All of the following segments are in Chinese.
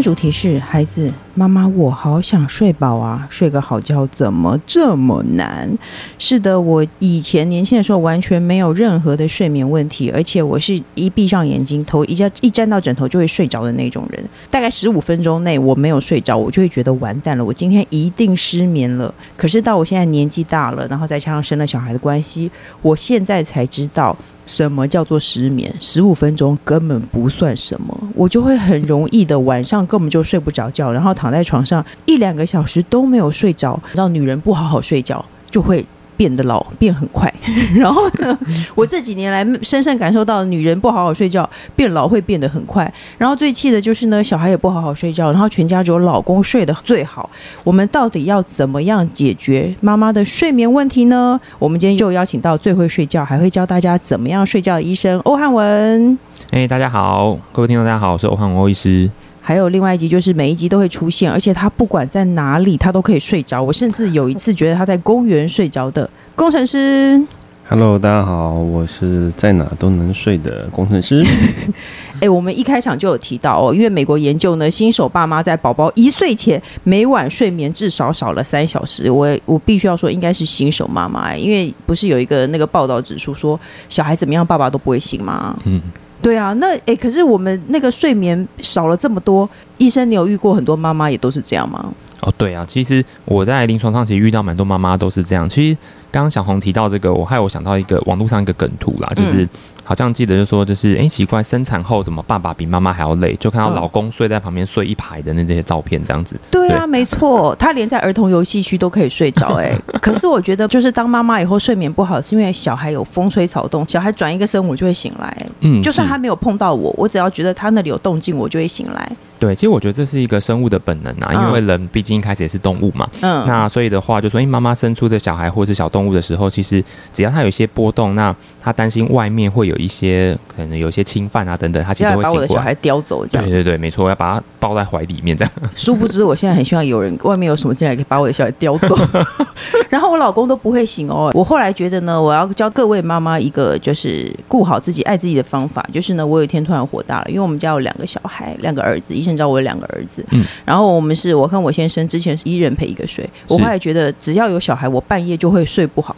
主题是孩子，妈妈，我好想睡饱啊，睡个好觉怎么这么难？是的，我以前年轻的时候完全没有任何的睡眠问题，而且我是一闭上眼睛，头一沾一沾到枕头就会睡着的那种人。大概十五分钟内我没有睡着，我就会觉得完蛋了，我今天一定失眠了。可是到我现在年纪大了，然后再加上生了小孩的关系，我现在才知道。什么叫做失眠？十五分钟根本不算什么，我就会很容易的晚上根本就睡不着觉，然后躺在床上一两个小时都没有睡着。让女人不好好睡觉就会。变得老变很快，然后呢，我这几年来深深感受到，女人不好好睡觉，变老会变得很快。然后最气的就是呢，小孩也不好好睡觉，然后全家只有老公睡得最好。我们到底要怎么样解决妈妈的睡眠问题呢？我们今天就邀请到最会睡觉，还会教大家怎么样睡觉的医生欧汉文。哎，大家好，各位听众大家好，我是欧汉文欧医师。还有另外一集，就是每一集都会出现，而且他不管在哪里，他都可以睡着。我甚至有一次觉得他在公园睡着的工程师。Hello，大家好，我是在哪都能睡的工程师。哎、欸，我们一开场就有提到哦，因为美国研究呢，新手爸妈在宝宝一岁前每晚睡眠至少少了三小时。我我必须要说，应该是新手妈妈，因为不是有一个那个报道指出说，小孩怎么样，爸爸都不会醒吗？嗯。对啊，那诶，可是我们那个睡眠少了这么多，医生，你有遇过很多妈妈也都是这样吗？哦，对啊，其实我在临床上其实遇到蛮多妈妈都是这样。其实刚刚小红提到这个，我害我想到一个网络上一个梗图啦，就是。嗯好像记得就说，就是哎、欸，奇怪，生产后怎么爸爸比妈妈还要累？就看到老公睡在旁边睡一排的那这些照片，这样子。对啊，对没错，他连在儿童游戏区都可以睡着哎。可是我觉得，就是当妈妈以后睡眠不好，是因为小孩有风吹草动，小孩转一个身我就会醒来。嗯，就算他没有碰到我，我只要觉得他那里有动静，我就会醒来。对，其实我觉得这是一个生物的本能啊，因为人毕竟一开始也是动物嘛。嗯。那所以的话，就说，哎，妈妈生出的小孩或是小动物的时候，其实只要它有一些波动，那他担心外面会有一些可能有一些侵犯啊等等，他其实都会醒过来。要把我的小孩叼走，这样。对对对，没错，要把它抱在怀里面这样。殊不知，我现在很希望有人外面有什么进来，可以把我的小孩叼走。然后我老公都不会醒哦。我后来觉得呢，我要教各位妈妈一个就是顾好自己、爱自己的方法，就是呢，我有一天突然火大了，因为我们家有两个小孩，两个儿子，医生知道我有两个儿子。嗯，然后我们是我跟我先生之前是一人陪一个睡，我后来觉得只要有小孩，我半夜就会睡不好。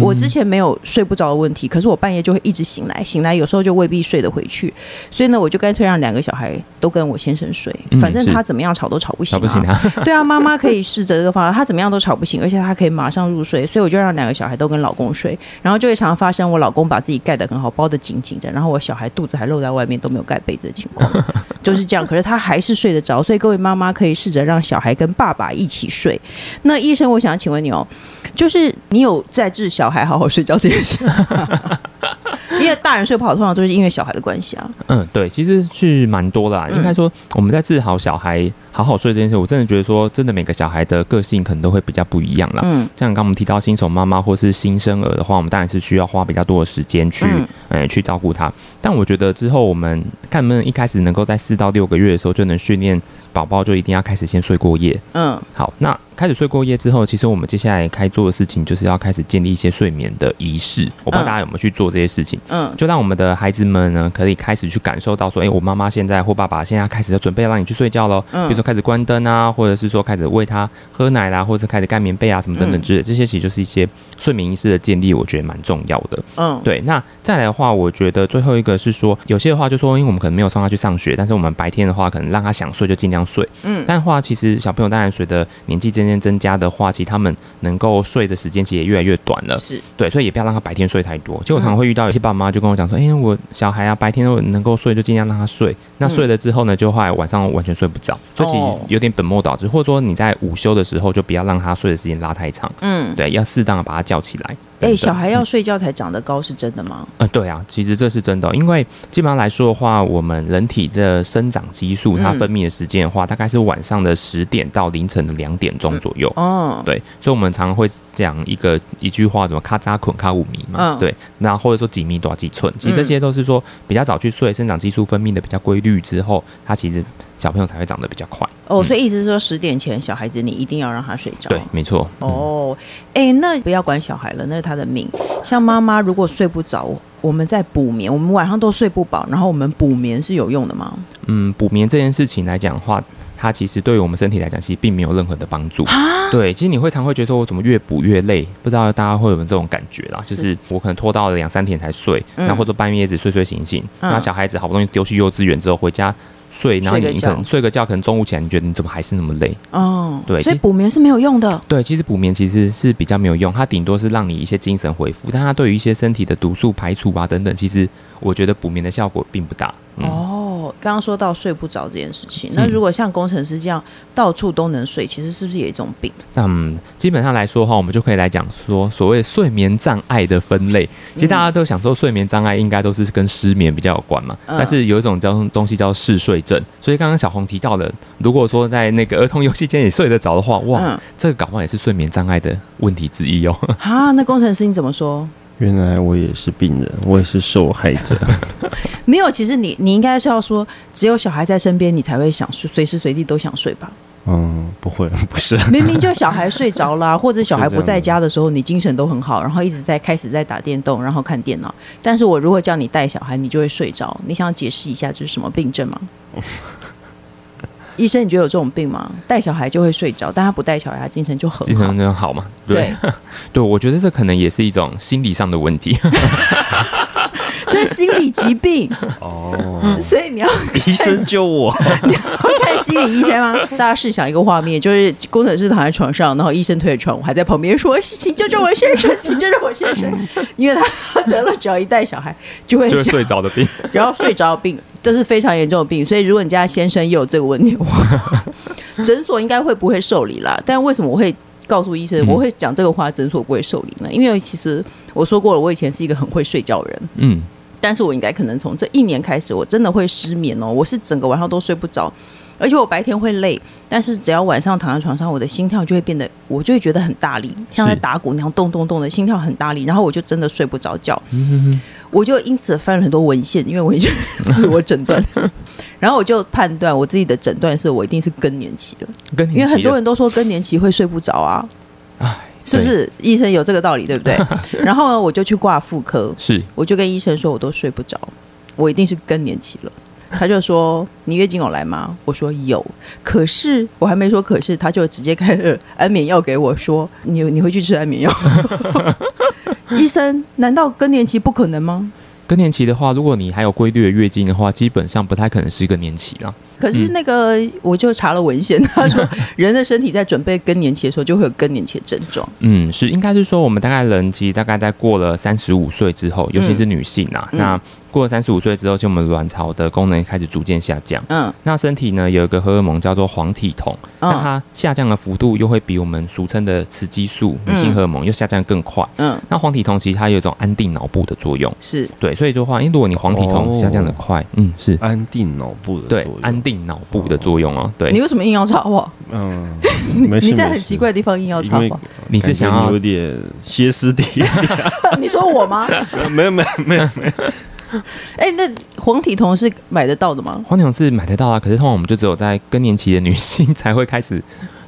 我之前没有睡不着的问题，可是我半夜就会一直醒来，醒来有时候就未必睡得回去，所以呢，我就干脆让两个小孩都跟我先生睡，反正他怎么样吵都吵不醒啊。吵不醒啊。对啊，妈妈可以试着这个方法，他怎么样都吵不醒，而且他可以马上入睡，所以我就让两个小孩都跟老公睡，然后就会常常发生我老公把自己盖得很好，包得紧紧的，然后我小孩肚子还露在外面都没有盖被子的情况，就是这样。可是他还是睡得着，所以各位妈妈可以试着让小孩跟爸爸一起睡。那医生，我想请问你哦，就是你有在治小孩好好睡觉这件事吗，因为大人睡不好，通常都是因为小孩的关系啊。嗯，对，其实是蛮多的啦。应该说，我们在治好小孩好好睡这件事，我真的觉得说，真的每个小孩的个性可能都会比较不一样啦。嗯，像刚刚我们提到新手妈妈或是新生儿的话，我们当然是需要花比较多的时间去，嗯，去照顾他。但我觉得之后我们看能不能一开始能够在四到六个月的时候就能训练宝宝，就一定要开始先睡过夜。嗯，好，那。开始睡过夜之后，其实我们接下来该做的事情就是要开始建立一些睡眠的仪式。我不知道大家有没有去做这些事情？嗯，就让我们的孩子们呢，可以开始去感受到说，哎、欸，我妈妈现在或爸爸现在开始要准备让你去睡觉喽。嗯，比如说开始关灯啊，或者是说开始喂他喝奶啦，或者开始盖棉被啊，什么等等之类，这些其实就是一些睡眠仪式的建立，我觉得蛮重要的。嗯，对。那再来的话，我觉得最后一个是说，有些的话就说，因为我们可能没有送他去上学，但是我们白天的话，可能让他想睡就尽量睡。嗯，但话其实小朋友当然随着年纪渐渐增加的话，其实他们能够睡的时间其实也越来越短了，是对，所以也不要让他白天睡太多。结果我常常会遇到有些爸妈就跟我讲说：“哎、欸，我小孩啊，白天都能够睡，就尽量让他睡。那睡了之后呢，就后来晚上完全睡不着，所以其实有点本末倒置。或者说你在午休的时候，就不要让他睡的时间拉太长。嗯，对，要适当的把他叫起来。哎，小孩要睡觉才长得高是真的吗？嗯，对啊，其实这是真的，因为基本上来说的话，我们人体这生长激素它分泌的时间的话，嗯、大概是晚上的十点到凌晨的两点钟左右。哦、嗯，对，所以我们常常会讲一个一句话，什么“咔扎捆咔五米”嘛，嗯、对，那或者说几米多少几寸，其实这些都是说比较早去睡，生长激素分泌的比较规律之后，它其实。小朋友才会长得比较快哦，所以意思是说十点前小孩子你一定要让他睡着。对，没错。哦，哎，那不要管小孩了，那是他的命。像妈妈如果睡不着，我们在补眠，我们晚上都睡不饱，然后我们补眠是有用的吗？嗯，补眠这件事情来讲的话，它其实对于我们身体来讲，其实并没有任何的帮助。啊？对，其实你会常会觉得说，我怎么越补越累？不知道大家会有没有这种感觉啦？是就是我可能拖到了两三点才睡，然后或者半夜一直睡睡醒醒，那、嗯、小孩子好不容易丢去幼稚园之后回家。睡，然后你可能睡个觉，可能中午起来，你觉得你怎么还是那么累？哦，对，所以补眠是没有用的。对，其实补眠其实是比较没有用，它顶多是让你一些精神恢复，但它对于一些身体的毒素排除啊等等，其实我觉得补眠的效果并不大。嗯、哦。刚刚说到睡不着这件事情，那如果像工程师这样到处都能睡，其实是不是也一种病？嗯，基本上来说的话，我们就可以来讲说所谓睡眠障碍的分类。其实大家都想说睡眠障碍应该都是跟失眠比较有关嘛，但是有一种叫东西叫嗜睡症。所以刚刚小红提到的，如果说在那个儿童游戏间也睡得着的话，哇，这个搞不好也是睡眠障碍的问题之一哦。啊，那工程师你怎么说？原来我也是病人，我也是受害者。没有，其实你你应该是要说，只有小孩在身边，你才会想睡，随时随地都想睡吧？嗯，不会，不是。明明就小孩睡着了，或者小孩不在家的时候，你精神都很好，然后一直在开始在打电动，然后看电脑。但是我如果叫你带小孩，你就会睡着。你想解释一下这是什么病症吗？医生，你觉得有这种病吗？带小孩就会睡着，但他不带小孩，他精神就很好，精神很好嘛？对，对，对，我觉得这可能也是一种心理上的问题。这是心理疾病哦，所以你要医生救我，你要看心理医生吗？大家试想一个画面，就是工程师躺在床上，然后医生推着床，我还在旁边说：“请救救我先生，请救救我先生。”因为他得了只要一带小孩就会就会睡着的病，然后睡着的病这是非常严重的病，所以如果你家先生也有这个问题的话，诊所应该会不会受理啦？但为什么我会告诉医生我会讲这个话，诊所不会受理呢？因为其实我说过了，我以前是一个很会睡觉的人，嗯。但是我应该可能从这一年开始，我真的会失眠哦。我是整个晚上都睡不着，而且我白天会累，但是只要晚上躺在床上，我的心跳就会变得，我就会觉得很大力，像在打鼓那样咚咚咚的，心跳很大力，然后我就真的睡不着觉。嗯哼哼，我就因此翻了很多文献，因为我已经自我诊断，然后我就判断我自己的诊断是我一定是更年期了。更年期，因为很多人都说更年期会睡不着啊。是不是医生有这个道理，对不对？然后呢，我就去挂妇科，是，我就跟医生说，我都睡不着，我一定是更年期了。他就说，你月经有来吗？我说有，可是我还没说可是，他就直接开了安眠药给我说，你你回去吃安眠药。医生，难道更年期不可能吗？更年期的话，如果你还有规律的月经的话，基本上不太可能是一个年期啦。可是那个，我就查了文献，他说人的身体在准备更年期的时候，就会有更年期的症状。嗯，是，应该是说我们大概人其实大概在过了三十五岁之后，尤其是女性啊，嗯、那。过了三十五岁之后，就我们卵巢的功能开始逐渐下降。嗯，那身体呢有一个荷尔蒙叫做黄体酮，那它下降的幅度又会比我们俗称的雌激素、女性荷尔蒙又下降更快。嗯，那黄体酮其实它有一种安定脑部的作用。是对，所以的话，因为如果你黄体酮下降的快，嗯，是安定脑部的对安定脑部的作用哦。对，你为什么硬要插话？嗯，你在很奇怪的地方硬要插话，你是想要有点歇斯底里？你说我吗？没有没有没有没有。哎、欸，那黄体酮是买得到的吗？黄体酮是买得到啊，可是通常我们就只有在更年期的女性才会开始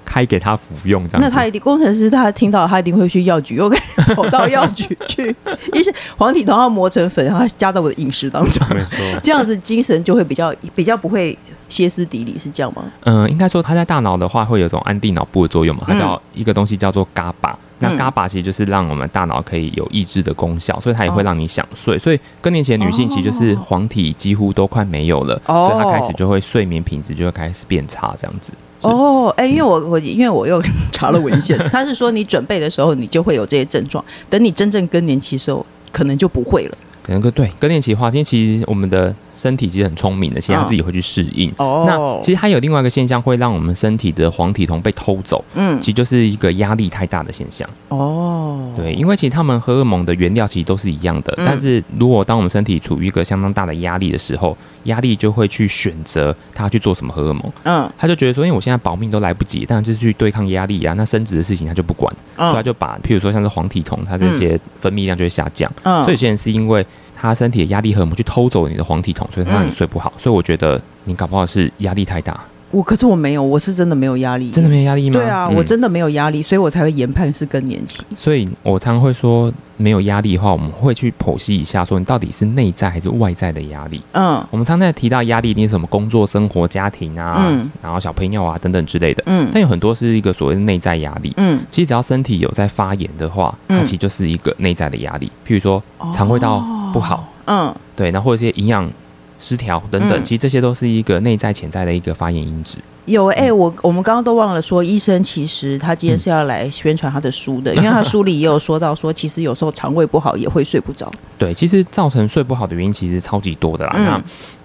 开给她服用这样。那他一定工程师他听到他一定会去药局，又跑到药局去，一是黄体酮要磨成粉，然后加到我的饮食当中，没错，这样子精神就会比较比较不会歇斯底里，是这样吗？嗯，应该说它在大脑的话会有种安定脑部的作用嘛，它叫一个东西叫做 GABA。那 GABA 其实就是让我们大脑可以有抑制的功效，所以它也会让你想睡。所以更年期的女性其实就是黄体几乎都快没有了，所以她开始就会睡眠品质就会开始变差，这样子。哦，哎，因为我我因为我又 查了文献，他是说你准备的时候你就会有这些症状，等你真正更年期的时候可能就不会了。可能个对更年期的话，因为其实我们的身体其实很聪明的，其实他自己会去适应。哦，那其实还有另外一个现象会让我们身体的黄体酮被偷走，嗯，其实就是一个压力太大的现象。哦，对，因为其实他们荷尔蒙的原料其实都是一样的，嗯、但是如果当我们身体处于一个相当大的压力的时候，压力就会去选择他去做什么荷尔蒙。嗯，他就觉得说，因为我现在保命都来不及，但就是去对抗压力啊，那生殖的事情他就不管，嗯、所以他就把，譬如说像是黄体酮，它这些分泌量就会下降。嗯，所以有些人是因为他身体的压力荷尔蒙去偷走你的黄体酮，所以他让你睡不好。嗯、所以我觉得你搞不好是压力太大。我可是我没有，我是真的没有压力，真的没有压力吗？对啊，嗯、我真的没有压力，所以我才会研判是更年期。所以我常会说，没有压力的话，我们会去剖析一下，说你到底是内在还是外在的压力。嗯，我们常在提到压力，你什么工作、生活、家庭啊，嗯、然后小朋友啊等等之类的。嗯，但有很多是一个所谓的内在压力。嗯，其实只要身体有在发炎的话，它其实就是一个内在的压力。譬如说肠胃道不好，哦、嗯，对，那或者一些营养。失调等等，其实这些都是一个内在潜在的一个发炎因子。有哎、欸，我我们刚刚都忘了说，医生其实他今天是要来宣传他的书的，因为他书里也有说到说，其实有时候肠胃不好也会睡不着。对，其实造成睡不好的原因其实超级多的啦。嗯、那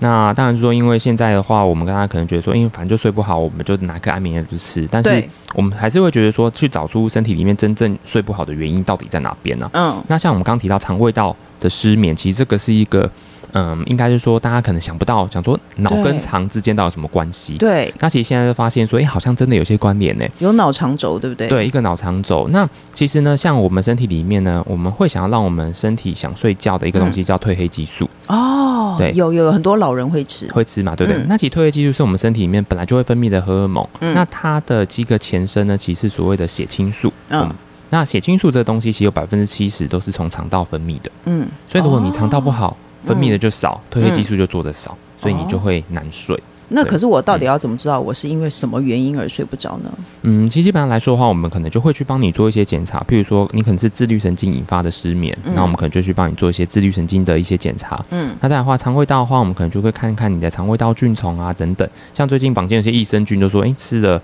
那当然说，因为现在的话，我们刚刚可能觉得说，因为反正就睡不好，我们就拿个安眠药去吃。但是我们还是会觉得说，去找出身体里面真正睡不好的原因到底在哪边呢？嗯，那像我们刚刚提到肠胃道的失眠，其实这个是一个。嗯，应该是说，大家可能想不到，想说脑跟肠之间到底有什么关系？对，那其实现在就发现说，哎、欸，好像真的有些关联呢。有脑肠轴，对不对？对，一个脑肠轴。那其实呢，像我们身体里面呢，我们会想要让我们身体想睡觉的一个东西叫褪黑激素。嗯、哦，对，有有很多老人会吃，会吃嘛，对不对？嗯、那其实褪黑激素是我们身体里面本来就会分泌的荷尔蒙。嗯、那它的几个前身呢，其实是所谓的血清素。嗯。嗯那血清素这个东西，其实有百分之七十都是从肠道分泌的。嗯。所以如果你肠道不好，哦分泌的就少，褪黑激素就做的少，嗯、所以你就会难睡。哦、那可是我到底要怎么知道我是因为什么原因而睡不着呢？嗯，其实基本上来说的话，我们可能就会去帮你做一些检查，譬如说你可能是自律神经引发的失眠，那、嗯、我们可能就去帮你做一些自律神经的一些检查。嗯，那再来的话，肠胃道的话，我们可能就会看看你的肠胃道菌虫啊等等。像最近坊间有些益生菌就说，哎、欸，吃了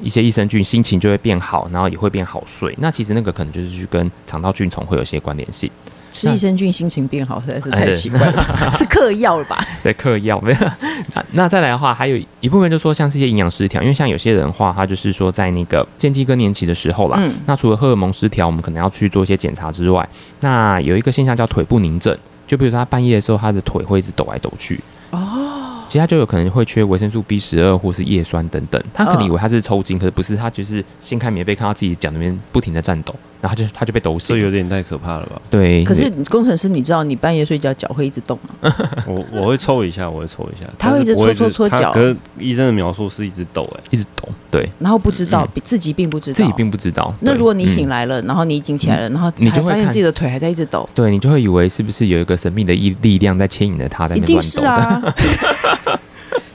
一些益生菌，心情就会变好，然后也会变好睡。那其实那个可能就是去跟肠道菌虫会有些关联性。吃益生菌心情变好实在是太奇怪了，哎、是嗑药了吧？对，嗑药没有。那再来的话，还有一部分就是说，像是一些营养失调，因为像有些人的话，他就是说在那个渐进更年期的时候啦，嗯、那除了荷尔蒙失调，我们可能要去做一些检查之外，那有一个现象叫腿部凝症，就比如说他半夜的时候，他的腿会一直抖来抖去。哦，其实他就有可能会缺维生素 B 十二或是叶酸等等。他可能以为他是抽筋，可是不是，他就是掀开棉被，看到自己脚那边不停的颤抖。然后就他就被抖醒，这有点太可怕了吧？对。可是工程师，你知道你半夜睡觉脚会一直动吗？我我会抽一下，我会抽一下。他会一直搓搓搓脚。可是医生的描述是一直抖，哎，一直抖。对。然后不知道，自己并不知道。自己并不知道。那如果你醒来了，然后你已经起来了，然后你就会发现自己的腿还在一直抖。对，你就会以为是不是有一个神秘的力力量在牵引着他在那边乱抖？一定是啊。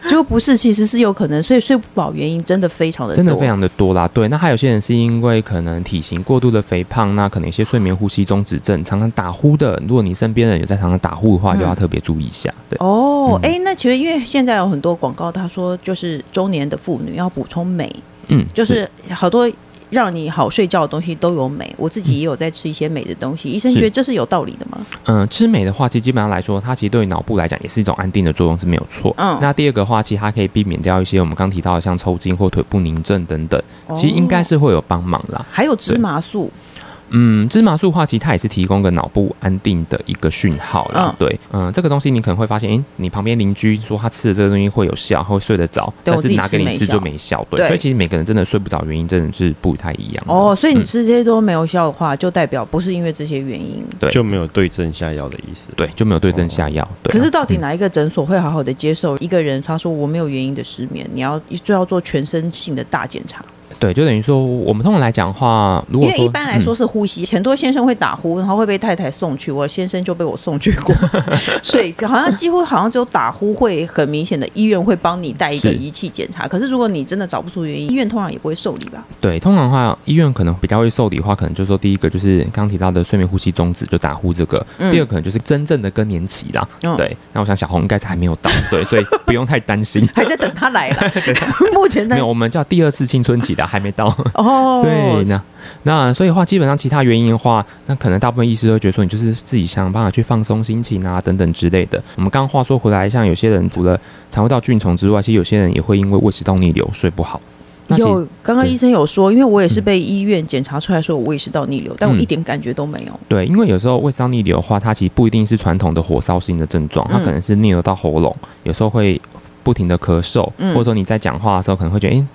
就不是，其实是有可能，所以睡不饱原因真的非常的多，真的非常的多啦。对，那还有些人是因为可能体型过度的肥胖，那可能一些睡眠呼吸中止症，常常打呼的。如果你身边人有在常常打呼的话，就要特别注意一下。对哦，哎、嗯欸，那其实因为现在有很多广告，他说就是中年的妇女要补充镁，嗯，就是好多。让你好睡觉的东西都有镁，我自己也有在吃一些镁的东西。医生觉得这是有道理的吗？嗯，吃镁的话，其实基本上来说，它其实对于脑部来讲也是一种安定的作用是没有错。嗯，那第二个话，其实它可以避免掉一些我们刚提到的像抽筋或腿部凝症等等，其实应该是会有帮忙啦。还有芝麻素。嗯，芝麻素的话，其实它也是提供个脑部安定的一个讯号啦。嗯、对，嗯，这个东西你可能会发现，诶，你旁边邻居说他吃的这个东西会有效，会睡得着，但是拿给你吃就没效。对，对，所以其实每个人真的睡不着，原因真的是不太一样。哦，所以你吃这些都没有效的话，嗯、就代表不是因为这些原因，对，就没有对症下药的意思。对，就没有对症下药。对，可是到底哪一个诊所会好好的接受一个人？他说我没有原因的失眠，你要就要做全身性的大检查。对，就等于说，我们通常来讲的话，如果因为一般来说是呼吸，嗯、很多先生会打呼，然后会被太太送去。我先生就被我送去过，所以好像几乎好像只有打呼会很明显的，医院会帮你带一个仪器检查。是可是如果你真的找不出原因，医院通常也不会受理吧？对，通常的话，医院可能比较会受理的话，可能就是说第一个就是刚刚提到的睡眠呼吸中止，就打呼这个；嗯、第二个可能就是真正的更年期啦。嗯、对，那我想小红应该是还没有到，对，所以不用太担心，还在等他来了。目前呢，没有，我们叫第二次青春期的。还没到哦。对，那那所以的话，基本上其他原因的话，那可能大部分医师都觉得说，你就是自己想办法去放松心情啊，等等之类的。我们刚刚话说回来，像有些人除了肠胃道菌虫之外，其实有些人也会因为胃食道逆流睡不好。有，刚刚医生有说，因为我也是被医院检查出来说我胃食道逆流，嗯、但我一点感觉都没有。对，因为有时候胃食道逆流的话，它其实不一定是传统的火烧心的症状，它可能是逆流到喉咙，有时候会不停的咳嗽，或者说你在讲话的时候可能会觉得，哎、欸，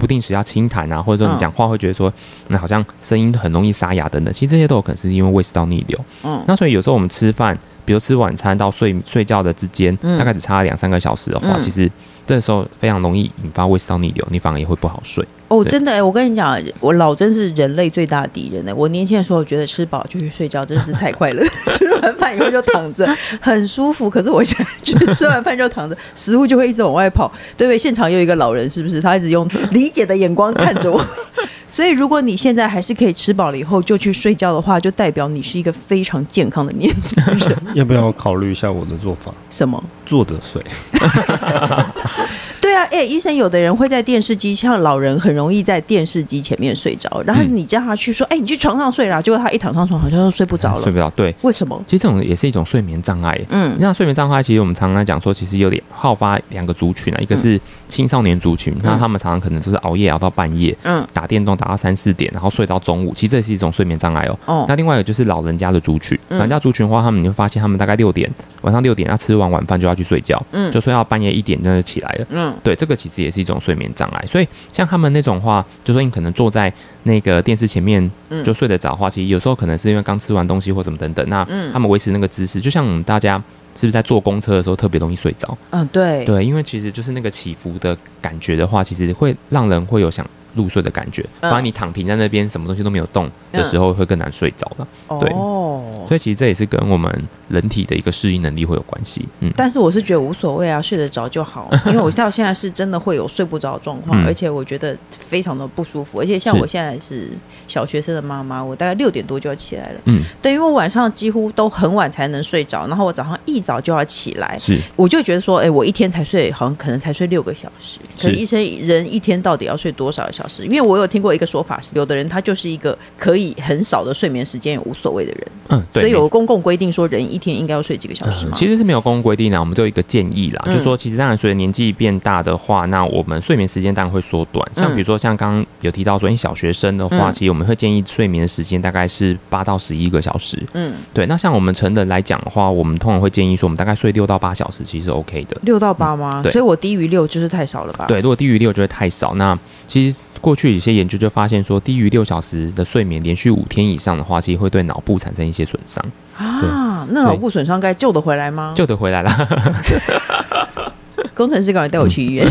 不定时要轻痰啊，或者说你讲话会觉得说，那好像声音很容易沙哑等等，其实这些都有可能是因为胃食道逆流。嗯，那所以有时候我们吃饭，比如吃晚餐到睡睡觉的之间，大概只差两三个小时的话，其实。这时候非常容易引发胃食道逆流，你反而也会不好睡。哦，真的哎，我跟你讲，我老真是人类最大的敌人呢。我年轻的时候觉得吃饱就去睡觉真的是太快乐，吃完饭以后就躺着很舒服。可是我现在觉得吃完饭就躺着，食物就会一直往外跑，对不对？现场有一个老人，是不是？他一直用理解的眼光看着我。所以，如果你现在还是可以吃饱了以后就去睡觉的话，就代表你是一个非常健康的年轻人。要不要考虑一下我的做法？什么？坐着睡。哎，医生，有的人会在电视机，像老人很容易在电视机前面睡着，然后你叫他去说，哎，你去床上睡啦，结果他一躺上床，好像就睡不着了，睡不着。对，为什么？其实这种也是一种睡眠障碍。嗯，那睡眠障碍，其实我们常常讲说，其实有点好发两个族群啊，一个是青少年族群，那他们常常可能就是熬夜熬到半夜，嗯，打电动打到三四点，然后睡到中午，其实这是一种睡眠障碍哦。哦，那另外一个就是老人家的族群，老人家族群的话，他们你会发现他们大概六点晚上六点，他吃完晚饭就要去睡觉，嗯，就睡到半夜一点，那就起来了。嗯，对，这个其实也是。一种睡眠障碍，所以像他们那种话，就说你可能坐在那个电视前面就睡得着的话，其实有时候可能是因为刚吃完东西或什么等等，那他们维持那个姿势，就像我们大家是不是在坐公车的时候特别容易睡着？嗯，对对，因为其实就是那个起伏的感觉的话，其实会让人会有想入睡的感觉。反而你躺平在那边，什么东西都没有动的时候，会更难睡着了。对。所以其实这也是跟我们人体的一个适应能力会有关系，嗯。但是我是觉得无所谓啊，睡得着就好。因为我到现在是真的会有睡不着的状况，嗯、而且我觉得非常的不舒服。而且像我现在是小学生的妈妈，我大概六点多就要起来了，嗯。对，因为我晚上几乎都很晚才能睡着，然后我早上一早就要起来，是。我就觉得说，哎、欸，我一天才睡，好像可能才睡六个小时。可是医生，人一天到底要睡多少个小时？因为我有听过一个说法是，有的人他就是一个可以很少的睡眠时间也无所谓的人，嗯，对。所以有公共规定说，人一天应该要睡几个小时吗？其实是没有公共规定的，我们就有一个建议啦，嗯、就是说，其实当然随着年纪变大的话，那我们睡眠时间当然会缩短。像比如说，像刚刚有提到说，因为小学生的话，其实我们会建议睡眠的时间大概是八到十一个小时。嗯，对。那像我们成人来讲的话，我们通常会建议说，我们大概睡六到八小时，其实是 OK 的。六到八吗？对。所以我低于六就是太少了吧？对，如果低于六就会太少。那其实。过去有些研究就发现说，低于六小时的睡眠，连续五天以上的话，其实会对脑部产生一些损伤啊。那脑部损伤该救得回来吗？救得回来了。工程师赶快带我去医院，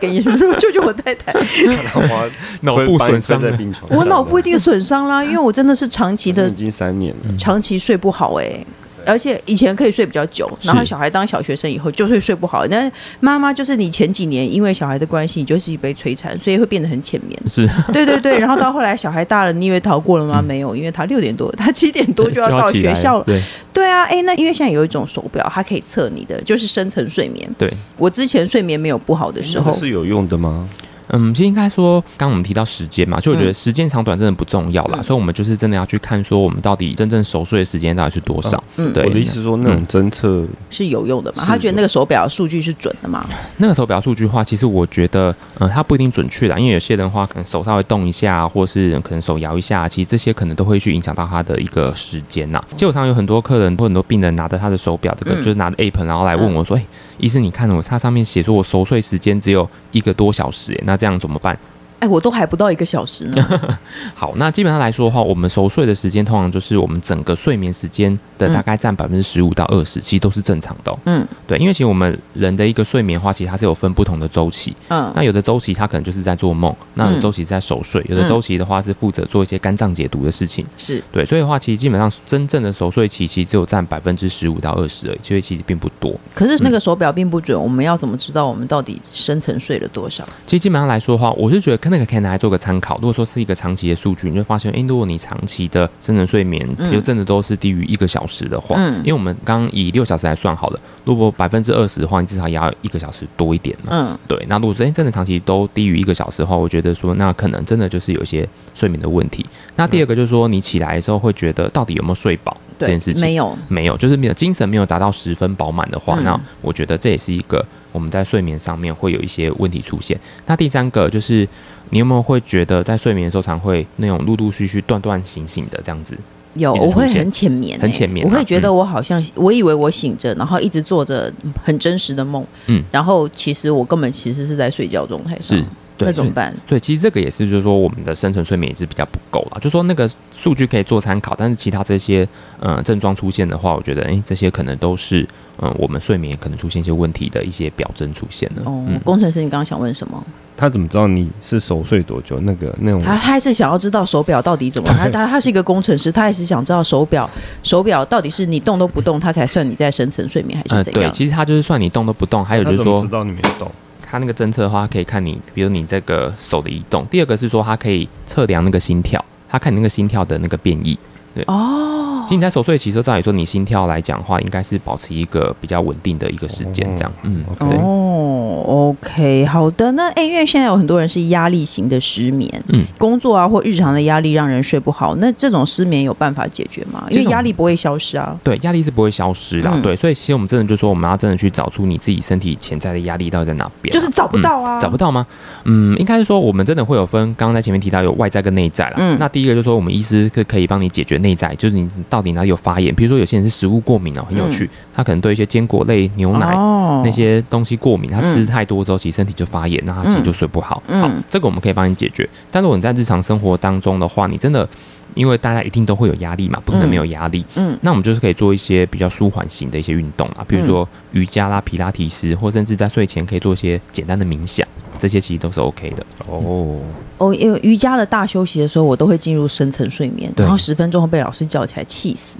跟医生说救救我太太。我脑部损伤在病床，我脑部一定损伤啦，因为我真的是长期的，已经三年了，长期睡不好哎、欸。而且以前可以睡比较久，然后小孩当小学生以后就会睡不好。那妈妈就是你前几年因为小孩的关系，你就是被摧残，所以会变得很浅眠。是，对对对。然后到后来小孩大了，你以为逃过了吗？没有，因为他六点多，他七点多就要到学校了。对对啊，哎，那因为现在有一种手表，它可以测你的就是深层睡眠。对，我之前睡眠没有不好的时候是有用的吗？嗯，其实应该说，刚刚我们提到时间嘛，就我觉得时间长短真的不重要啦，嗯、所以我们就是真的要去看说，我们到底真正熟睡的时间到底是多少。嗯，对。我的意思是说，那种侦测是有用的嘛？他觉得那个手表数据是准的嘛？那个手表数据的话，其实我觉得，嗯，它不一定准确的，因为有些人的话，可能手稍微动一下，或是可能手摇一下，其实这些可能都会去影响到他的一个时间呐。基本上有很多客人或很多病人拿着他的手表，这个、嗯、就是拿着 App，然后来问我说：“哎、嗯，医生，你看我它上面写说我熟睡时间只有一个多小时，哎，那那这样怎么办？”哎，我都还不到一个小时呢。好，那基本上来说的话，我们熟睡的时间通常就是我们整个睡眠时间的大概占百分之十五到二十，其实都是正常的哦。嗯，对，因为其实我们人的一个睡眠的话，其实它是有分不同的周期。嗯，那有的周期它可能就是在做梦，那有的周期在熟睡，有的周期的话是负责做一些肝脏解毒的事情。是对，所以的话，其实基本上真正的熟睡期其实只有占百分之十五到二十而已，所以其实并不多。可是那个手表并不准，我们要怎么知道我们到底深层睡了多少？其实基本上来说的话，我是觉得看那个可以拿来做个参考。如果说是一个长期的数据，你就发现，诶，如果你长期的深层睡眠，比如真的都是低于一个小时的话，嗯，因为我们刚刚以六小时来算好了，如果百分之二十的话，你至少也要一个小时多一点嘛，嗯，对。那如果说诶真的长期都低于一个小时的话，我觉得说那可能真的就是有一些睡眠的问题。那第二个就是说，你起来的时候会觉得到底有没有睡饱这件事情？没有，没有，就是没有精神没有达到十分饱满的话，嗯，那我觉得这也是一个。我们在睡眠上面会有一些问题出现。那第三个就是，你有没有会觉得在睡眠的时候常会那种陆陆续续、断断醒醒的这样子？有，我会很浅眠、欸，很浅眠、啊。我会觉得我好像，嗯、我以为我醒着，然后一直做着很真实的梦。嗯，然后其实我根本其实是在睡觉状态上。是。那怎么办？所以其实这个也是，就是说我们的深层睡眠也是比较不够了。就是说那个数据可以做参考，但是其他这些嗯、呃、症状出现的话，我觉得哎、欸，这些可能都是嗯、呃、我们睡眠可能出现一些问题的一些表征出现了。哦，工程师，你刚刚想问什么？他怎么知道你是熟睡多久？那个那种他还是想要知道手表到底怎么？他他他是一个工程师，他也是想知道手表手表到底是你动都不动，他才算你在深层睡眠还是怎样？呃、对，其实他就是算你动都不动，还有就是说知道你没动。它那个侦测的话，可以看你，比如你这个手的移动。第二个是说，它可以测量那个心跳，它看你那个心跳的那个变异。对哦，其实你在熟睡期，照理说你心跳来讲的话，应该是保持一个比较稳定的一个时间，这样。嗯，对。哦，OK，好的。那哎，因为现在有很多人是压力型的失眠，嗯，工作啊或日常的压力让人睡不好。那这种失眠有办法解决吗？因为压力不会消失啊。对，压力是不会消失的。对，所以其实我们真的就是说，我们要真的去找出你自己身体潜在的压力到底在哪边。就是找不到啊？找不到吗？嗯，应该是说我们真的会有分。刚刚在前面提到有外在跟内在了。嗯，那第一个就是说，我们医师可可以帮你解决。内在就是你到底哪里有发炎，比如说有些人是食物过敏哦，很有趣，嗯、他可能对一些坚果类、牛奶、哦、那些东西过敏，他吃太多之后，其实身体就发炎，那他其实就睡不好。嗯、好，这个我们可以帮你解决。但如果你在日常生活当中的话，你真的因为大家一定都会有压力嘛，不可能没有压力。嗯，那我们就是可以做一些比较舒缓型的一些运动啊，比如说瑜伽啦、皮拉提斯，或甚至在睡前可以做一些简单的冥想，这些其实都是 OK 的。哦。哦，因为瑜伽的大休息的时候，我都会进入深层睡眠，然后十分钟后被老师叫起来，气死。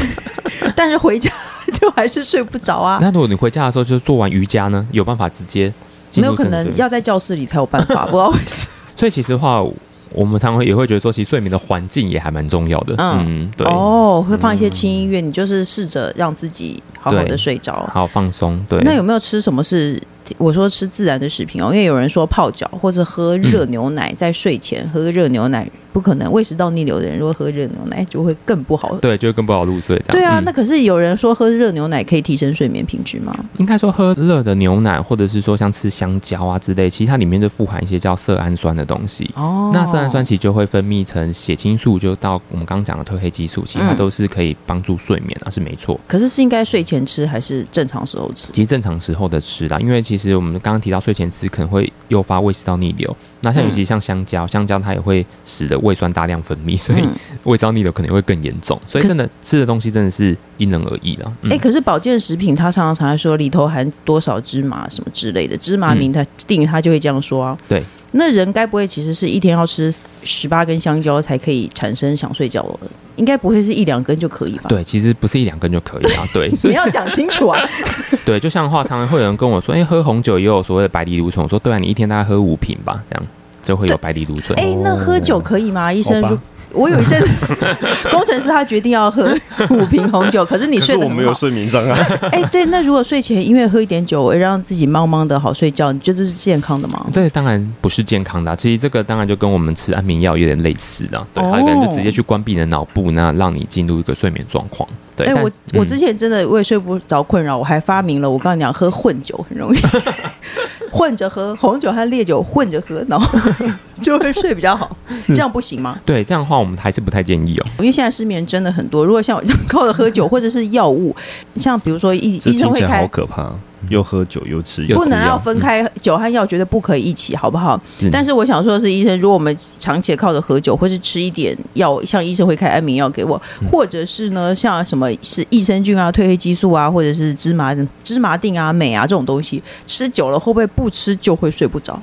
但是回家就还是睡不着啊。那如果你回家的时候就做完瑜伽呢？有办法直接？没有可能，要在教室里才有办法，不知道为什么。所以其实话，我们常常也会觉得说，其实睡眠的环境也还蛮重要的。嗯，嗯对。哦，会放一些轻音乐，你就是试着让自己好好的睡着，好放松。对。那有没有吃什么是？我说吃自然的食品哦，因为有人说泡脚或者喝热牛奶，在睡前喝热牛奶不可能，胃食道逆流的人如果喝热牛奶就会更不好，对，就会更不好入睡。这样。对啊，那可是有人说喝热牛奶可以提升睡眠品质吗？应该说喝热的牛奶，或者是说像吃香蕉啊之类，其实它里面就富含一些叫色氨酸的东西。哦，那色氨酸其实就会分泌成血清素，就到我们刚刚讲的褪黑激素，其实它都是可以帮助睡眠，啊是没错。可是是应该睡前吃还是正常时候吃？其实正常时候的吃啦，因为其实我们刚刚提到。睡前吃可能会诱发胃食道逆流，那像尤其像香蕉，香蕉它也会使得胃酸大量分泌，所以胃食道逆流可能会更严重。所以真的吃的东西真的是因人而异了。哎、嗯欸，可是保健食品它常常常在说里头含多少芝麻什么之类的，芝麻明它定它就会这样说啊。对。那人该不会其实是一天要吃十八根香蕉才可以产生想睡觉了？应该不会是一两根就可以吧？对，其实不是一两根就可以啊。对，你要讲清楚啊。对，就像话，常常会有人跟我说：“哎、欸，喝红酒也有所谓的白藜芦醇。”我说：“对啊，你一天大概喝五瓶吧，这样就会有白藜芦醇。”哎、欸，那喝酒可以吗？医生说。我有一阵子，工程师他决定要喝 五瓶红酒，可是你睡得很好。我没有睡眠障碍。哎，对，那如果睡前因为喝一点酒，会让自己茫茫的好睡觉，你觉得这是健康的吗？这个当然不是健康的，其实这个当然就跟我们吃安眠药有点类似的，对，它可能就直接去关闭你的脑部，那让你进入一个睡眠状况。对，哎，我我之前真的为睡不着困扰，我还发明了，我告诉你讲，喝混酒很容易。混着喝红酒和烈酒混着喝，然后 就会睡比较好。这样不行吗？对，这样的话我们还是不太建议哦。因为现在失眠真的很多。如果像我这样靠着喝酒或者是药物，像比如说医医生会开，好可怕。又喝酒又吃药，不能要分开酒和药，绝对不可以一起，好不好？嗯、但是我想说的是，医生，如果我们长期靠着喝酒，或是吃一点药，像医生会开安眠药给我，或者是呢，像什么是益生菌啊、褪黑激素啊，或者是芝麻芝麻定啊、镁啊这种东西，吃久了会不会不吃就会睡不着？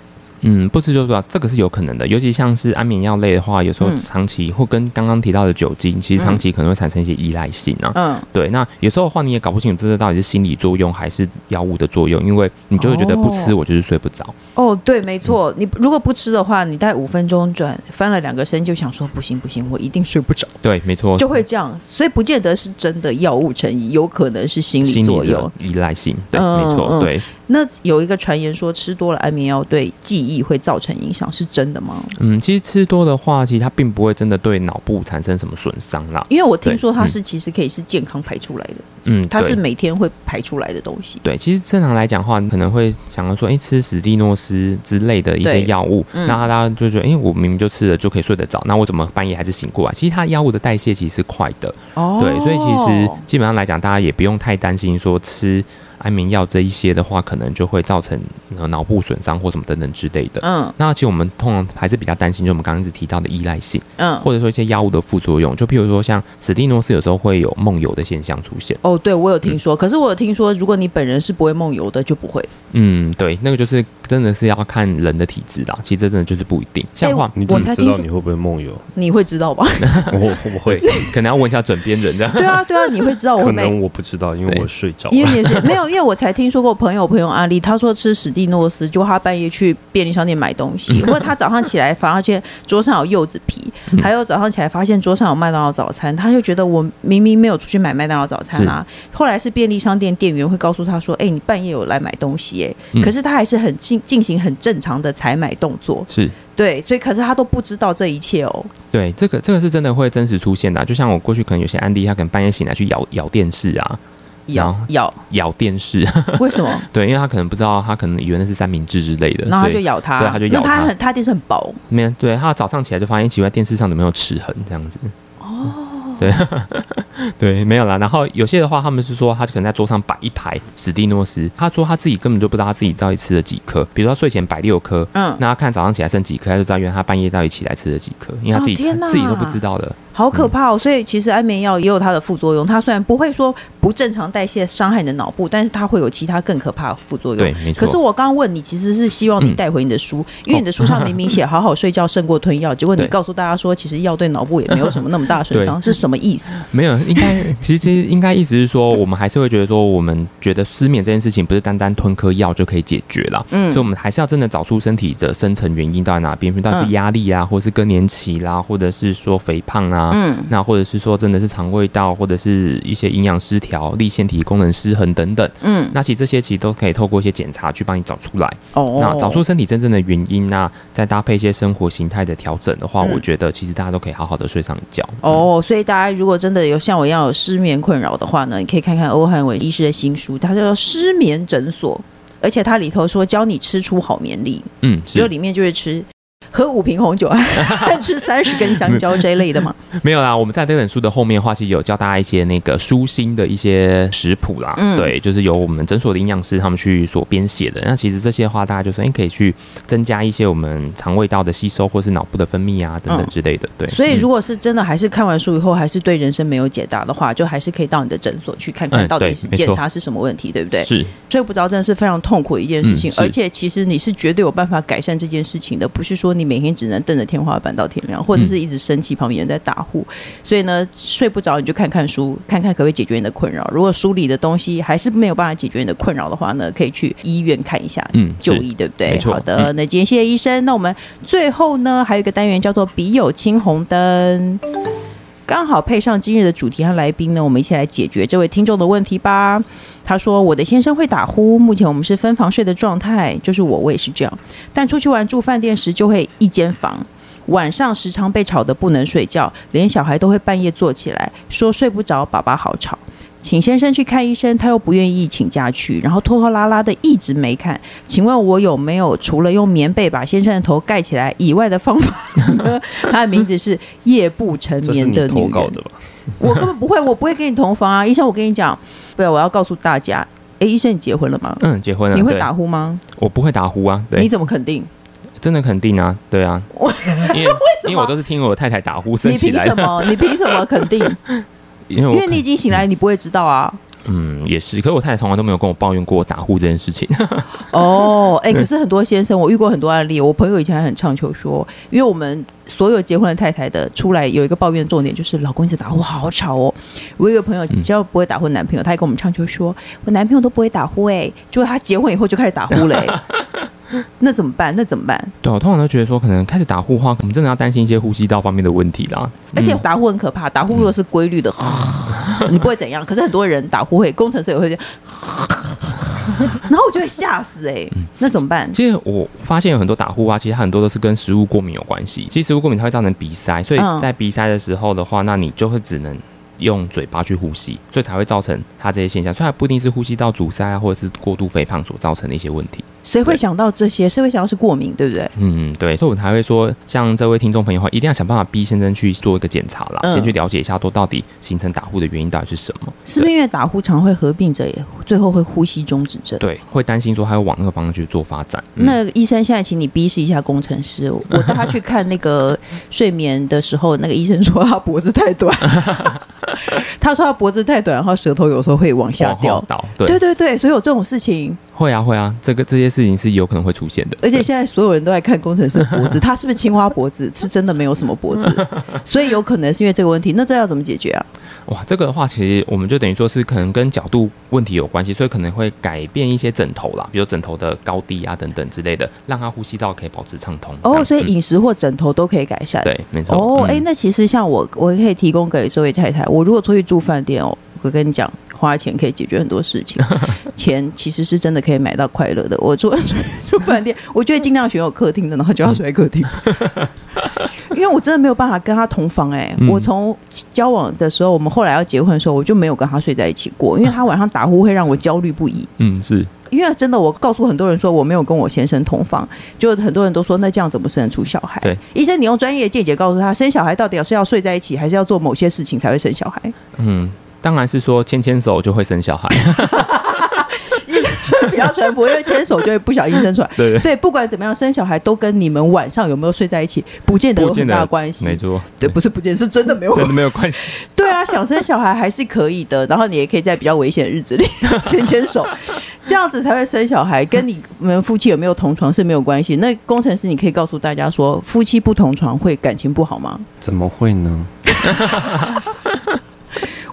嗯，不吃就睡，这个是有可能的。尤其像是安眠药类的话，有时候长期、嗯、或跟刚刚提到的酒精，其实长期可能会产生一些依赖性啊。嗯，对。那有时候的话，你也搞不清楚这个到底是心理作用还是药物的作用，因为你就会觉得不吃我就是睡不着。哦，哦，对，没错。嗯、你如果不吃的话，你待五分钟转翻了两个身，就想说不行不行，我一定睡不着。对，没错，就会这样。所以不见得是真的药物成瘾，有可能是心理作用、依赖性。对，嗯、没错，对。那有一个传言说，吃多了安眠药对记忆会造成影响，是真的吗？嗯，其实吃多的话，其实它并不会真的对脑部产生什么损伤啦。因为我听说它是其实可以是健康排出来的，嗯，它是每天会排出来的东西。对，其实正常来讲的话，你可能会想要说，哎、欸，吃史蒂诺斯之类的一些药物，那大家就觉得，哎、欸，我明明就吃了就可以睡得着，那我怎么半夜还是醒过来？其实它药物的代谢其实是快的，哦，对，所以其实基本上来讲，大家也不用太担心说吃。安眠药这一些的话，可能就会造成脑部损伤或什么等等之类的。嗯，那其实我们通常还是比较担心，就我们刚刚一直提到的依赖性，嗯，或者说一些药物的副作用，就譬如说像史蒂诺斯有时候会有梦游的现象出现。哦，对，我有听说，嗯、可是我有听说，如果你本人是不会梦游的，就不会。嗯，对，那个就是真的是要看人的体质啦。其实这真的就是不一定。像话，你怎么知道你会不会梦游？你会知道吧？我我会，可能要问一下枕边人这样。对啊，对啊，你会知道我会。可能我不知道，因为我睡着。因为也是没有，因为我才听说过。朋友朋友案例，他说吃史蒂诺斯，就他半夜去便利商店买东西，或者他早上起来发现桌上有柚子皮，还有早上起来发现桌上有麦当劳早餐，他就觉得我明明没有出去买麦当劳早餐啊。后来是便利商店店员会告诉他说：“哎，你半夜有来买东西哎。”可是他还是很进进行很正常的采买动作，是对，所以可是他都不知道这一切哦。对，这个这个是真的会真实出现的，就像我过去可能有些案例，他可能半夜醒来去咬咬电视啊。咬咬咬电视，为什么？对，因为他可能不知道，他可能以为那是三明治之类的，然后他就咬它，对，他就咬它。他很，他电视很薄，没有，对，他早上起来就发现奇怪，电视上怎么有齿痕这样子？哦。对，对，没有啦。然后有些的话，他们是说他可能在桌上摆一排史蒂诺斯，他说他自己根本就不知道他自己到底吃了几颗。比如说他睡前摆六颗，嗯，那他看早上起来剩几颗，他就知道原来他半夜到底起来吃了几颗，因为他自己、哦、自己都不知道的，好可怕哦。所以其实安眠药也有它的副作用，它虽然不会说不正常代谢伤害你的脑部，但是它会有其他更可怕的副作用。对，没错。可是我刚刚问你，其实是希望你带回你的书，嗯、因为你的书上明明写好好睡觉胜过吞药，结果你告诉大家说，其实药对脑部也没有什么那么大的损伤，是什么意思？没有，应该其实其实应该意思是说，我们还是会觉得说，我们觉得失眠这件事情不是单单吞颗药就可以解决了。嗯，所以我们还是要真的找出身体的深层原因到底哪边，到底是压力啊，或是更年期啦，或者是说肥胖啊，嗯，那或者是说真的是肠胃道，或者是一些营养失调、立腺体功能失衡等等。嗯，那其实这些其实都可以透过一些检查去帮你找出来。哦，那找出身体真正的原因，那再搭配一些生活形态的调整的话，我觉得其实大家都可以好好的睡上一觉。哦，所以大家如果真的有像我一样有失眠困扰的话呢，你可以看看欧汉伟医师的新书，它叫做《失眠诊所》，而且它里头说教你吃出好眠力，嗯，只有里面就是吃。喝五瓶红酒，吃三十根香蕉这一类的吗？没有啦，我们在这本书的后面的话，其实有教大家一些那个舒心的一些食谱啦。嗯，对，就是由我们诊所的营养师他们去所编写的。那其实这些话，大家就说，哎，可以去增加一些我们肠胃道的吸收，或是脑部的分泌啊，等等之类的。对。所以，如果是真的还是看完书以后还是对人生没有解答的话，就还是可以到你的诊所去看看到底是检查是什么问题，对不对？是。睡不着真的是非常痛苦的一件事情，而且其实你是绝对有办法改善这件事情的，不是说你。每天只能瞪着天花板到天亮，或者是一直生气，旁边人在打呼，所以呢，睡不着你就看看书，看看可不可以解决你的困扰。如果书里的东西还是没有办法解决你的困扰的话呢，可以去医院看一下，嗯，就医对不对？好的，那今天谢谢医生。那我们最后呢，还有一个单元叫做笔友青红灯。刚好配上今日的主题和来宾呢，我们一起来解决这位听众的问题吧。他说：“我的先生会打呼，目前我们是分房睡的状态，就是我，我也是这样。但出去玩住饭店时就会一间房，晚上时常被吵得不能睡觉，连小孩都会半夜坐起来说睡不着，爸爸好吵。”请先生去看医生，他又不愿意请假去，然后拖拖拉拉的一直没看。请问我有没有除了用棉被把先生的头盖起来以外的方法？他的名字是夜不成眠的女人。的我根本不会，我不会跟你同房啊，医生。我跟你讲，不要，我要告诉大家，哎，医生，你结婚了吗？嗯，结婚了。你会打呼吗？我不会打呼啊。对。你怎么肯定？真的肯定啊，对啊。因为？因为我都是听我太太打呼声起来的。你凭什么？你凭什么肯定？因为，因为你已经醒来，你不会知道啊。嗯，也是。可是我太太从来都没有跟我抱怨过打呼这件事情。哦，哎，可是很多先生，我遇过很多案例。我朋友以前还很畅求说，因为我们所有结婚的太太的出来有一个抱怨重点，就是老公一直打呼，好吵哦。我有一个朋友只要不会打呼的男朋友，他也跟我们畅求说，我男朋友都不会打呼，哎，结果他结婚以后就开始打呼嘞。那怎么办？那怎么办？对，我通常都觉得说，可能开始打呼的话，我们真的要担心一些呼吸道方面的问题啦。而且打呼很可怕，打呼如果是规律的，嗯、你不会怎样。可是很多人打呼会，工程师也会这样，然后我就会吓死哎、欸。嗯、那怎么办？其实我发现有很多打呼啊，其实很多都是跟食物过敏有关系。其实食物过敏它会造成鼻塞，所以在鼻塞的时候的话，那你就会只能。用嘴巴去呼吸，所以才会造成它这些现象。所以它不一定是呼吸道阻塞啊，或者是过度肥胖所造成的一些问题。谁会想到这些？谁会想到是过敏，对不对？嗯，对。所以我才会说，像这位听众朋友的话，一定要想办法逼先生去做一个检查啦，嗯、先去了解一下，都到底形成打呼的原因到底是什么？是不是因为打呼常会合并着，最后会呼吸中止症？对，会担心说他会往那个方向去做发展。嗯、那医生现在请你逼视一下工程师，我带他去看那个睡眠的时候，那个医生说他脖子太短。他说他脖子太短，然后舌头有时候会往下掉。对对对对，所以有这种事情。会啊会啊，这个这些事情是有可能会出现的。而且现在所有人都在看工程师脖子，他是不是青蛙脖子？是真的没有什么脖子，所以有可能是因为这个问题。那这要怎么解决啊？哇，这个的话，其实我们就等于说是可能跟角度问题有关系，所以可能会改变一些枕头啦，比如枕头的高低啊等等之类的，让他呼吸道可以保持畅通。哦，所以饮食或枕头都可以改善。对，没错。哦，哎、嗯，那其实像我，我可以提供给这位太太，我如果出去住饭店哦，我跟你讲，花钱可以解决很多事情，钱其实是真的可以买到快乐的。我住住 饭店，我觉得尽量选有客厅的，然后就要睡在客厅。因为我真的没有办法跟他同房哎、我从交往的时候，我们后来要结婚的时候，我就没有跟他睡在一起过，因为他晚上打呼会让我焦虑不已。嗯，是因为真的，我告诉很多人说我没有跟我先生同房，就很多人都说那这样怎么生得出小孩？对，医生，你用专业的见解告诉他，生小孩到底是要睡在一起，还是要做某些事情才会生小孩？嗯，当然是说牵牵手就会生小孩。比较淳朴，因为牵手就会不小心生出来。对对，对，不管怎么样，生小孩都跟你们晚上有没有睡在一起，不见得有很大的关系。没错，对，不是不见，是真的没有，真的没有关系。对啊，想生小孩还是可以的，然后你也可以在比较危险的日子里 牵牵手，这样子才会生小孩。跟你们夫妻有没有同床是没有关系。那工程师，你可以告诉大家说，夫妻不同床会感情不好吗？怎么会呢？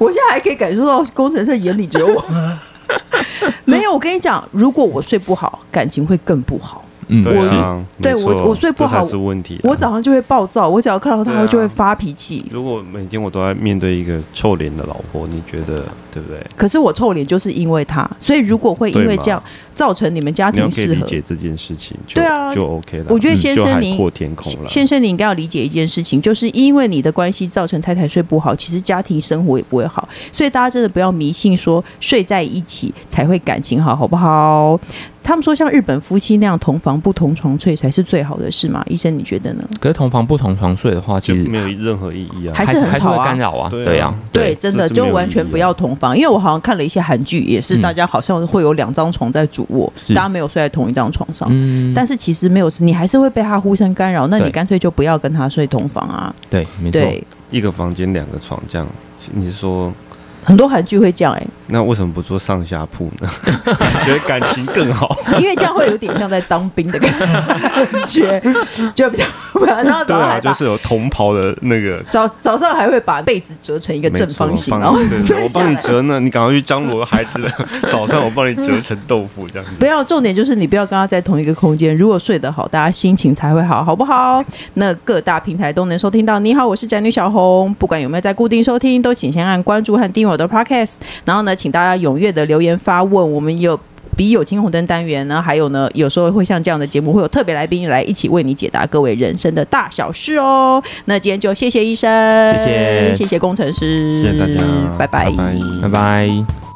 我现在还可以感受到工程师眼里只有我。没有，我跟你讲，如果我睡不好，感情会更不好。嗯，对啊，对我我睡不好是问题。我早上就会暴躁，我只要看到他，就会发脾气。如果每天我都在面对一个臭脸的老婆，你觉得对不对？可是我臭脸就是因为他，所以如果会因为这样造成你们家庭失和，理解这件事情，对啊，就 OK 了。我觉得先生你海阔天空了，先生你应该要理解一件事情，就是因为你的关系造成太太睡不好，其实家庭生活也不会好。所以大家真的不要迷信说睡在一起才会感情好，好不好？他们说像日本夫妻那样同房不同床睡才是最好的事吗？医生你觉得呢？可是同房不同床睡的话，其实没有任何意义啊，还是很吵啊，干扰啊，对啊，对，真的就完全不要同房。因为我好像看了一些韩剧，也是大家好像会有两张床在主卧，大家没有睡在同一张床上。嗯，但是其实没有，你还是会被他呼声干扰。那你干脆就不要跟他睡同房啊。对，没错，一个房间两个床这样，你是说？很多韩剧会这样哎、欸，那为什么不做上下铺呢？觉得感情更好，因为这样会有点像在当兵的感觉，就比较然后早上还对、啊、就是有同袍的那个早早上还会把被子折成一个正方形，然后 我帮你折呢，你赶快去张罗孩子的早上，我帮你折成豆腐这样子。不要，重点就是你不要跟他在同一个空间，如果睡得好，大家心情才会好，好不好？那各大平台都能收听到。你好，我是宅女小红，不管有没有在固定收听，都请先按关注和订阅。我的 podcast，然后呢，请大家踊跃的留言发问。我们有笔友青红灯单元呢，还有呢，有时候会像这样的节目，会有特别来宾来一起为你解答各位人生的大小事哦。那今天就谢谢医生，谢谢，谢谢工程师，谢谢大家，拜拜，拜拜。拜拜。